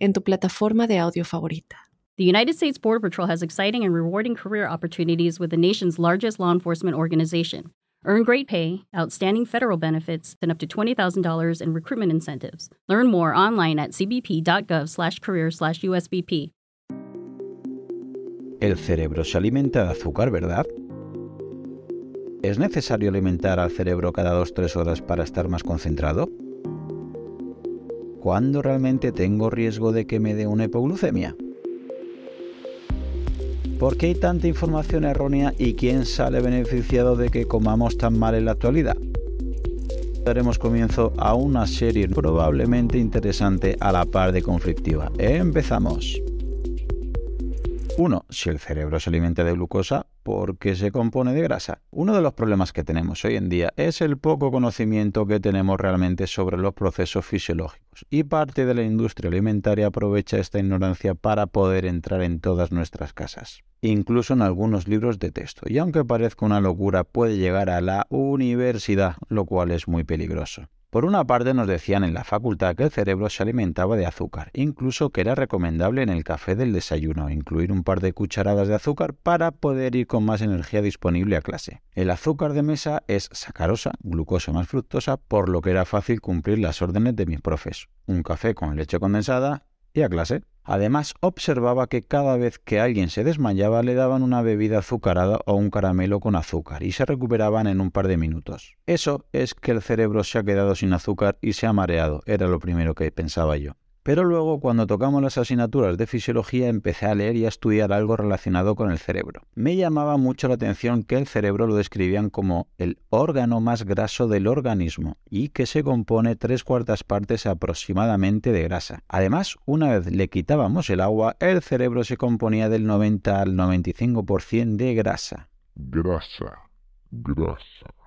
en tu plataforma de audio favorita. The United States Border Patrol has exciting and rewarding career opportunities with the nation's largest law enforcement organization. Earn great pay, outstanding federal benefits, and up to $20,000 in recruitment incentives. Learn more online at cbp.gov/career/usbp. El cerebro se alimenta de azúcar, ¿verdad? ¿Es necesario alimentar al cerebro cada 2-3 horas para estar más concentrado? ¿Cuándo realmente tengo riesgo de que me dé una hipoglucemia? ¿Por qué hay tanta información errónea y quién sale beneficiado de que comamos tan mal en la actualidad? Daremos comienzo a una serie probablemente interesante a la par de conflictiva. Empezamos. 1. Si el cerebro se alimenta de glucosa, ¿por qué se compone de grasa? Uno de los problemas que tenemos hoy en día es el poco conocimiento que tenemos realmente sobre los procesos fisiológicos, y parte de la industria alimentaria aprovecha esta ignorancia para poder entrar en todas nuestras casas, incluso en algunos libros de texto, y aunque parezca una locura, puede llegar a la universidad, lo cual es muy peligroso. Por una parte nos decían en la facultad que el cerebro se alimentaba de azúcar, incluso que era recomendable en el café del desayuno incluir un par de cucharadas de azúcar para poder ir con más energía disponible a clase. El azúcar de mesa es sacarosa, glucosa más fructosa, por lo que era fácil cumplir las órdenes de mis profes. Un café con leche condensada y a clase. Además, observaba que cada vez que alguien se desmayaba le daban una bebida azucarada o un caramelo con azúcar y se recuperaban en un par de minutos. Eso es que el cerebro se ha quedado sin azúcar y se ha mareado, era lo primero que pensaba yo. Pero luego, cuando tocamos las asignaturas de fisiología, empecé a leer y a estudiar algo relacionado con el cerebro. Me llamaba mucho la atención que el cerebro lo describían como el órgano más graso del organismo y que se compone tres cuartas partes aproximadamente de grasa. Además, una vez le quitábamos el agua, el cerebro se componía del 90 al 95% de grasa. Grasa, grasa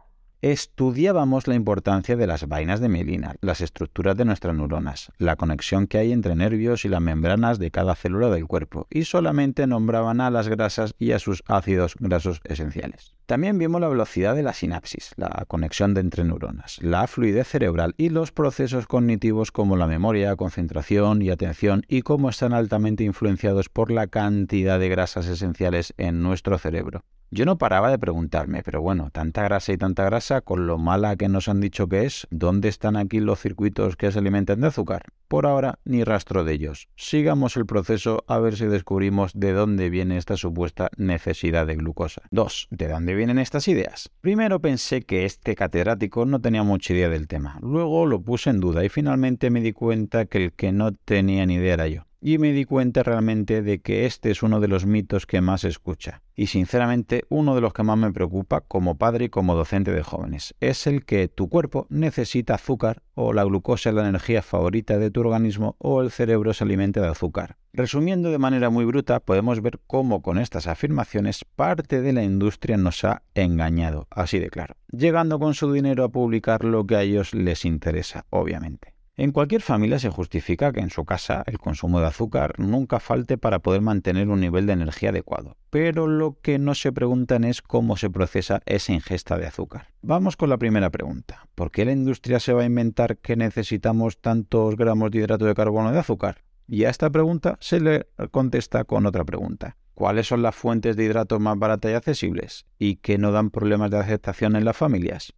estudiábamos la importancia de las vainas de mielina, las estructuras de nuestras neuronas, la conexión que hay entre nervios y las membranas de cada célula del cuerpo, y solamente nombraban a las grasas y a sus ácidos grasos esenciales. También vimos la velocidad de la sinapsis, la conexión de entre neuronas, la fluidez cerebral y los procesos cognitivos como la memoria, concentración y atención y cómo están altamente influenciados por la cantidad de grasas esenciales en nuestro cerebro. Yo no paraba de preguntarme, pero bueno, tanta grasa y tanta grasa, con lo mala que nos han dicho que es, ¿dónde están aquí los circuitos que se alimentan de azúcar? Por ahora, ni rastro de ellos. Sigamos el proceso a ver si descubrimos de dónde viene esta supuesta necesidad de glucosa. 2. ¿De dónde vienen estas ideas? Primero pensé que este catedrático no tenía mucha idea del tema. Luego lo puse en duda y finalmente me di cuenta que el que no tenía ni idea era yo y me di cuenta realmente de que este es uno de los mitos que más escucha. Y sinceramente uno de los que más me preocupa como padre y como docente de jóvenes. Es el que tu cuerpo necesita azúcar o la glucosa es la energía favorita de tu organismo o el cerebro se alimenta de azúcar. Resumiendo de manera muy bruta, podemos ver cómo con estas afirmaciones parte de la industria nos ha engañado, así de claro, llegando con su dinero a publicar lo que a ellos les interesa, obviamente. En cualquier familia se justifica que en su casa el consumo de azúcar nunca falte para poder mantener un nivel de energía adecuado, pero lo que no se preguntan es cómo se procesa esa ingesta de azúcar. Vamos con la primera pregunta. ¿Por qué la industria se va a inventar que necesitamos tantos gramos de hidrato de carbono de azúcar? Y a esta pregunta se le contesta con otra pregunta. ¿Cuáles son las fuentes de hidratos más baratas y accesibles y que no dan problemas de aceptación en las familias?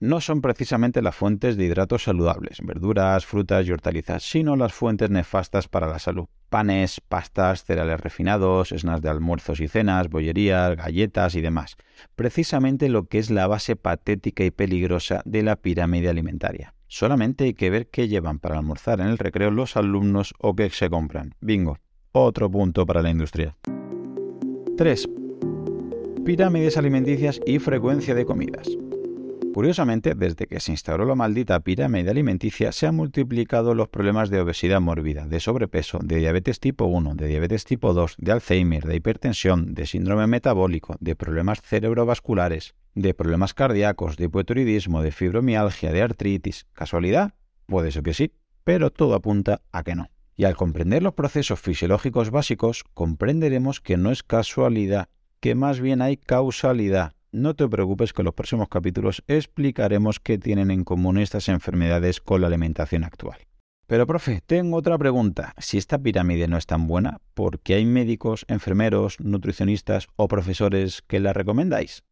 No son precisamente las fuentes de hidratos saludables, verduras, frutas y hortalizas, sino las fuentes nefastas para la salud. Panes, pastas, cereales refinados, snacks de almuerzos y cenas, bollerías, galletas y demás. Precisamente lo que es la base patética y peligrosa de la pirámide alimentaria. Solamente hay que ver qué llevan para almorzar en el recreo los alumnos o qué se compran. Bingo. Otro punto para la industria. 3. Pirámides alimenticias y frecuencia de comidas. Curiosamente, desde que se instauró la maldita pirámide alimenticia, se han multiplicado los problemas de obesidad mórbida, de sobrepeso, de diabetes tipo 1, de diabetes tipo 2, de Alzheimer, de hipertensión, de síndrome metabólico, de problemas cerebrovasculares, de problemas cardíacos, de hipotiroidismo, de fibromialgia, de artritis. ¿Casualidad? Puede ser que sí, pero todo apunta a que no. Y al comprender los procesos fisiológicos básicos, comprenderemos que no es casualidad, que más bien hay causalidad. No te preocupes que en los próximos capítulos explicaremos qué tienen en común estas enfermedades con la alimentación actual. Pero, profe, tengo otra pregunta. Si esta pirámide no es tan buena, ¿por qué hay médicos, enfermeros, nutricionistas o profesores que la recomendáis?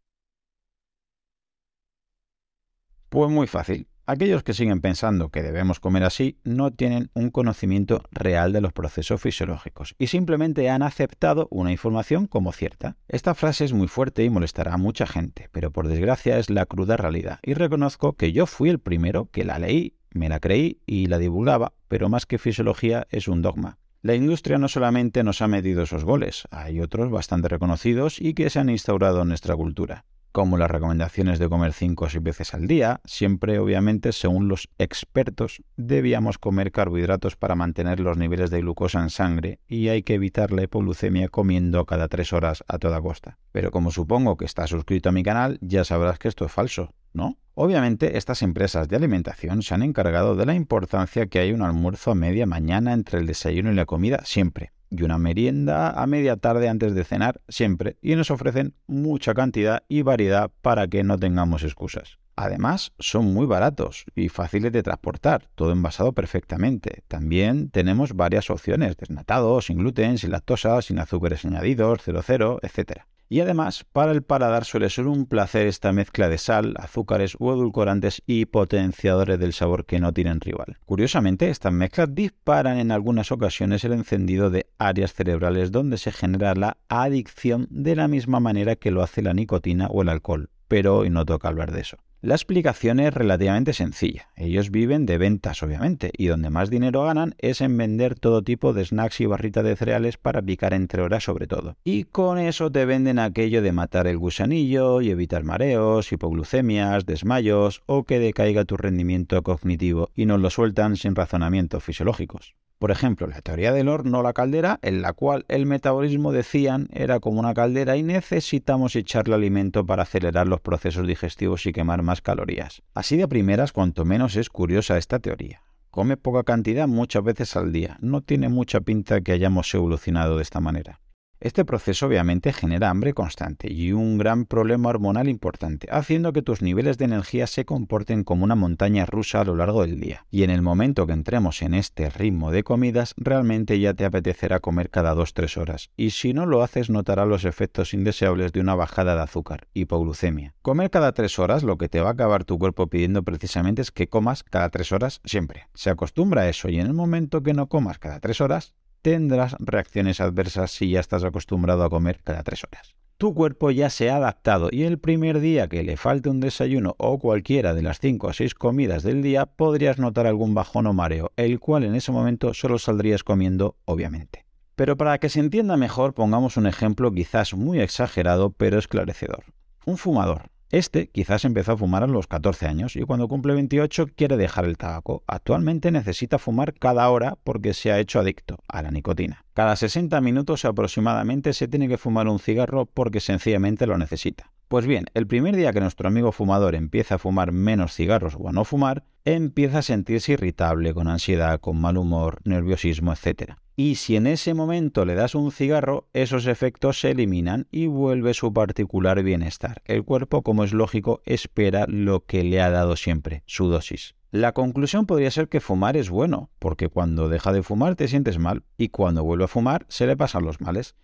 Pues muy fácil. Aquellos que siguen pensando que debemos comer así no tienen un conocimiento real de los procesos fisiológicos y simplemente han aceptado una información como cierta. Esta frase es muy fuerte y molestará a mucha gente, pero por desgracia es la cruda realidad y reconozco que yo fui el primero que la leí, me la creí y la divulgaba, pero más que fisiología es un dogma. La industria no solamente nos ha medido esos goles, hay otros bastante reconocidos y que se han instaurado en nuestra cultura como las recomendaciones de comer 5 o 6 veces al día, siempre obviamente según los expertos debíamos comer carbohidratos para mantener los niveles de glucosa en sangre y hay que evitar la hipoglucemia comiendo cada 3 horas a toda costa. Pero como supongo que estás suscrito a mi canal, ya sabrás que esto es falso, ¿no? Obviamente estas empresas de alimentación se han encargado de la importancia que hay un almuerzo a media mañana entre el desayuno y la comida siempre y una merienda a media tarde antes de cenar siempre y nos ofrecen mucha cantidad y variedad para que no tengamos excusas. Además, son muy baratos y fáciles de transportar, todo envasado perfectamente. También tenemos varias opciones, desnatados, sin gluten, sin lactosa, sin azúcares añadidos, 00, etc. Y además, para el paladar suele ser un placer esta mezcla de sal, azúcares u edulcorantes y potenciadores del sabor que no tienen rival. Curiosamente, estas mezclas disparan en algunas ocasiones el encendido de áreas cerebrales donde se genera la adicción de la misma manera que lo hace la nicotina o el alcohol. Pero hoy no toca hablar de eso. La explicación es relativamente sencilla. Ellos viven de ventas, obviamente, y donde más dinero ganan es en vender todo tipo de snacks y barritas de cereales para picar entre horas sobre todo. Y con eso te venden aquello de matar el gusanillo y evitar mareos, hipoglucemias, desmayos o que decaiga tu rendimiento cognitivo y nos lo sueltan sin razonamientos fisiológicos. Por ejemplo, la teoría del horno o la caldera, en la cual el metabolismo decían era como una caldera y necesitamos echarle alimento para acelerar los procesos digestivos y quemar más calorías. Así de primeras, cuanto menos es curiosa esta teoría. Come poca cantidad muchas veces al día. No tiene mucha pinta que hayamos evolucionado de esta manera. Este proceso obviamente genera hambre constante y un gran problema hormonal importante, haciendo que tus niveles de energía se comporten como una montaña rusa a lo largo del día. Y en el momento que entremos en este ritmo de comidas, realmente ya te apetecerá comer cada 2-3 horas, y si no lo haces notarás los efectos indeseables de una bajada de azúcar, hipoglucemia. Comer cada 3 horas lo que te va a acabar tu cuerpo pidiendo precisamente es que comas cada 3 horas siempre. Se acostumbra a eso y en el momento que no comas cada 3 horas, tendrás reacciones adversas si ya estás acostumbrado a comer cada tres horas. Tu cuerpo ya se ha adaptado y el primer día que le falte un desayuno o cualquiera de las 5 o 6 comidas del día podrías notar algún bajón o mareo, el cual en ese momento solo saldrías comiendo, obviamente. Pero para que se entienda mejor, pongamos un ejemplo quizás muy exagerado pero esclarecedor. Un fumador este quizás empezó a fumar a los 14 años y cuando cumple 28 quiere dejar el tabaco. Actualmente necesita fumar cada hora porque se ha hecho adicto a la nicotina. Cada 60 minutos aproximadamente se tiene que fumar un cigarro porque sencillamente lo necesita. Pues bien, el primer día que nuestro amigo fumador empieza a fumar menos cigarros o a no fumar, empieza a sentirse irritable, con ansiedad, con mal humor, nerviosismo, etc. Y si en ese momento le das un cigarro, esos efectos se eliminan y vuelve su particular bienestar. El cuerpo, como es lógico, espera lo que le ha dado siempre, su dosis. La conclusión podría ser que fumar es bueno, porque cuando deja de fumar te sientes mal y cuando vuelve a fumar se le pasan los males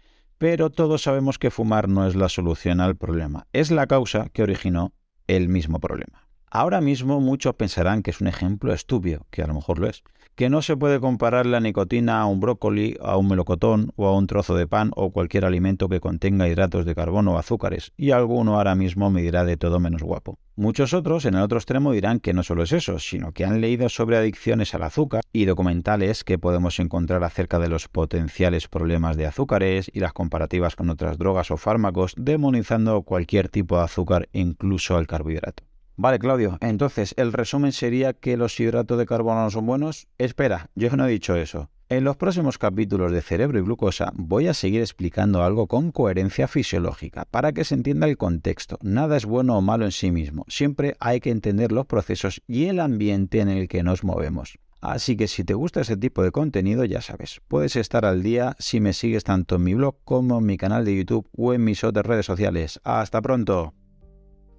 pero todos sabemos que fumar no es la solución al problema, es la causa que originó el mismo problema. Ahora mismo muchos pensarán que es un ejemplo estúpido, que a lo mejor lo es, que no se puede comparar la nicotina a un brócoli, a un melocotón o a un trozo de pan o cualquier alimento que contenga hidratos de carbono o azúcares, y alguno ahora mismo me dirá de todo menos guapo. Muchos otros en el otro extremo dirán que no solo es eso, sino que han leído sobre adicciones al azúcar y documentales que podemos encontrar acerca de los potenciales problemas de azúcares y las comparativas con otras drogas o fármacos, demonizando cualquier tipo de azúcar, incluso el carbohidrato. Vale, Claudio, entonces el resumen sería que los hidratos de carbono no son buenos. Espera, yo no he dicho eso. En los próximos capítulos de Cerebro y Glucosa voy a seguir explicando algo con coherencia fisiológica para que se entienda el contexto. Nada es bueno o malo en sí mismo, siempre hay que entender los procesos y el ambiente en el que nos movemos. Así que si te gusta ese tipo de contenido, ya sabes, puedes estar al día si me sigues tanto en mi blog como en mi canal de YouTube o en mis otras redes sociales. ¡Hasta pronto!